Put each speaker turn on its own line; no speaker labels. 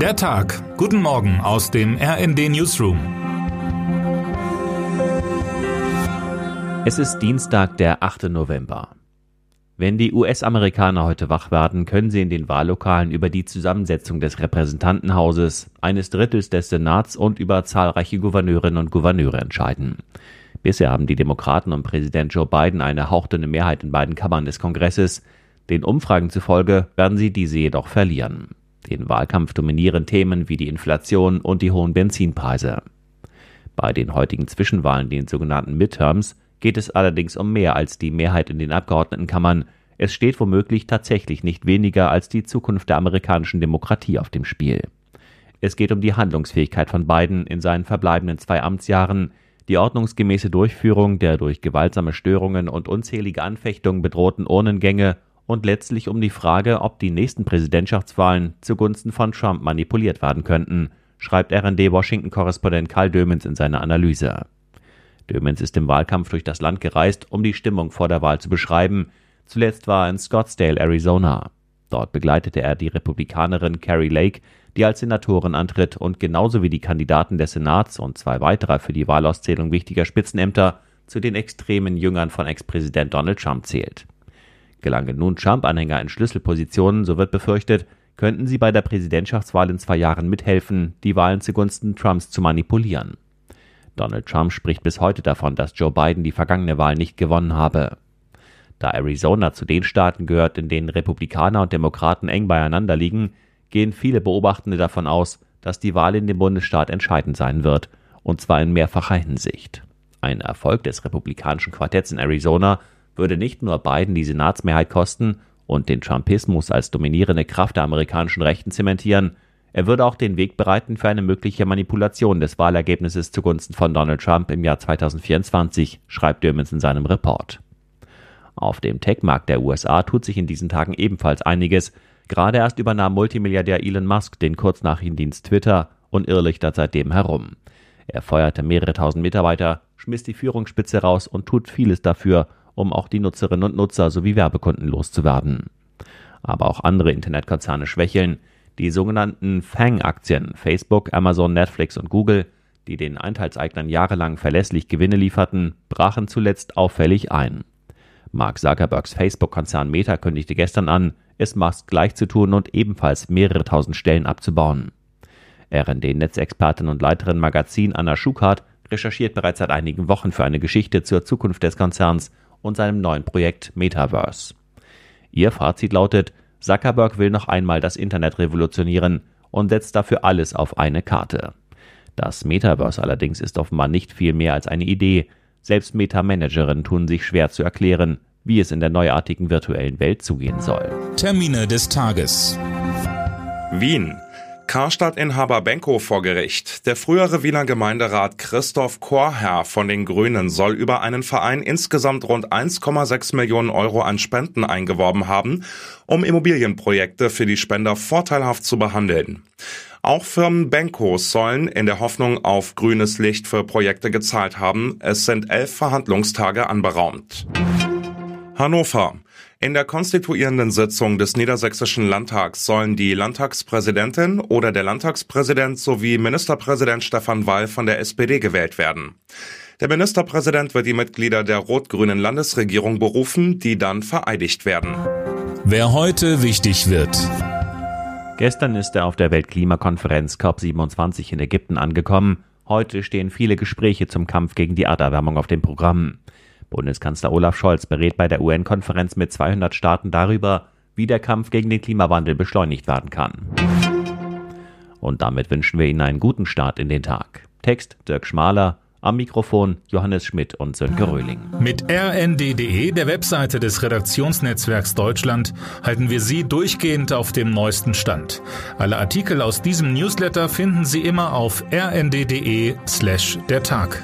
Der Tag. Guten Morgen aus dem RND Newsroom.
Es ist Dienstag, der 8. November. Wenn die US-Amerikaner heute wach werden, können sie in den Wahllokalen über die Zusammensetzung des Repräsentantenhauses, eines Drittels des Senats und über zahlreiche Gouverneurinnen und Gouverneure entscheiden. Bisher haben die Demokraten und Präsident Joe Biden eine hauchdünne Mehrheit in beiden Kammern des Kongresses. Den Umfragen zufolge werden sie diese jedoch verlieren. Den Wahlkampf dominieren Themen wie die Inflation und die hohen Benzinpreise. Bei den heutigen Zwischenwahlen, den sogenannten Midterms, geht es allerdings um mehr als die Mehrheit in den Abgeordnetenkammern. Es steht womöglich tatsächlich nicht weniger als die Zukunft der amerikanischen Demokratie auf dem Spiel. Es geht um die Handlungsfähigkeit von Biden in seinen verbleibenden zwei Amtsjahren, die ordnungsgemäße Durchführung der durch gewaltsame Störungen und unzählige Anfechtungen bedrohten Urnengänge und letztlich um die Frage, ob die nächsten Präsidentschaftswahlen zugunsten von Trump manipuliert werden könnten, schreibt RD-Washington-Korrespondent Karl Dömens in seiner Analyse. Dömens ist im Wahlkampf durch das Land gereist, um die Stimmung vor der Wahl zu beschreiben. Zuletzt war er in Scottsdale, Arizona. Dort begleitete er die Republikanerin Carrie Lake, die als Senatorin antritt und genauso wie die Kandidaten des Senats und zwei weiterer für die Wahlauszählung wichtiger Spitzenämter zu den extremen Jüngern von Ex-Präsident Donald Trump zählt. Gelangen nun Trump-Anhänger in Schlüsselpositionen, so wird befürchtet, könnten sie bei der Präsidentschaftswahl in zwei Jahren mithelfen, die Wahlen zugunsten Trumps zu manipulieren. Donald Trump spricht bis heute davon, dass Joe Biden die vergangene Wahl nicht gewonnen habe. Da Arizona zu den Staaten gehört, in denen Republikaner und Demokraten eng beieinander liegen, gehen viele Beobachtende davon aus, dass die Wahl in dem Bundesstaat entscheidend sein wird, und zwar in mehrfacher Hinsicht. Ein Erfolg des republikanischen Quartetts in Arizona würde nicht nur Biden die Senatsmehrheit kosten und den Trumpismus als dominierende Kraft der amerikanischen Rechten zementieren, er würde auch den Weg bereiten für eine mögliche Manipulation des Wahlergebnisses zugunsten von Donald Trump im Jahr 2024, schreibt Dürmens in seinem Report. Auf dem Tech-Markt der USA tut sich in diesen Tagen ebenfalls einiges. Gerade erst übernahm Multimilliardär Elon Musk den Kurznachrichtendienst Twitter und irrlichtert seitdem herum. Er feuerte mehrere tausend Mitarbeiter, schmiss die Führungsspitze raus und tut vieles dafür, um auch die Nutzerinnen und Nutzer sowie Werbekunden loszuwerden. Aber auch andere Internetkonzerne schwächeln. Die sogenannten FANG-Aktien Facebook, Amazon, Netflix und Google, die den Einteilseignern jahrelang verlässlich Gewinne lieferten, brachen zuletzt auffällig ein. Mark Zuckerbergs Facebook-Konzern Meta kündigte gestern an, es Musk gleich zu tun und ebenfalls mehrere tausend Stellen abzubauen. RND-Netzexpertin und Leiterin Magazin Anna Schukart recherchiert bereits seit einigen Wochen für eine Geschichte zur Zukunft des Konzerns und seinem neuen Projekt Metaverse. Ihr Fazit lautet, Zuckerberg will noch einmal das Internet revolutionieren und setzt dafür alles auf eine Karte. Das Metaverse allerdings ist offenbar nicht viel mehr als eine Idee. Selbst Meta-Managerinnen tun sich schwer zu erklären, wie es in der neuartigen virtuellen Welt zugehen soll.
Termine des Tages.
Wien. Karstadt-Inhaber Benko vor Gericht. Der frühere Wiener Gemeinderat Christoph Chorherr von den Grünen soll über einen Verein insgesamt rund 1,6 Millionen Euro an Spenden eingeworben haben, um Immobilienprojekte für die Spender vorteilhaft zu behandeln. Auch Firmen Benko sollen in der Hoffnung auf grünes Licht für Projekte gezahlt haben. Es sind elf Verhandlungstage anberaumt. Hannover. In der konstituierenden Sitzung des Niedersächsischen Landtags sollen die Landtagspräsidentin oder der Landtagspräsident sowie Ministerpräsident Stefan Wall von der SPD gewählt werden. Der Ministerpräsident wird die Mitglieder der rot-grünen Landesregierung berufen, die dann vereidigt werden.
Wer heute wichtig wird.
Gestern ist er auf der Weltklimakonferenz COP27 in Ägypten angekommen. Heute stehen viele Gespräche zum Kampf gegen die Erderwärmung auf dem Programm. Bundeskanzler Olaf Scholz berät bei der UN-Konferenz mit 200 Staaten darüber, wie der Kampf gegen den Klimawandel beschleunigt werden kann. Und damit wünschen wir Ihnen einen guten Start in den Tag. Text Dirk Schmaler, am Mikrofon Johannes Schmidt und Sönke Röhling.
Mit rnd.de, der Webseite des Redaktionsnetzwerks Deutschland, halten wir Sie durchgehend auf dem neuesten Stand. Alle Artikel aus diesem Newsletter finden Sie immer auf rnd.de slash der Tag.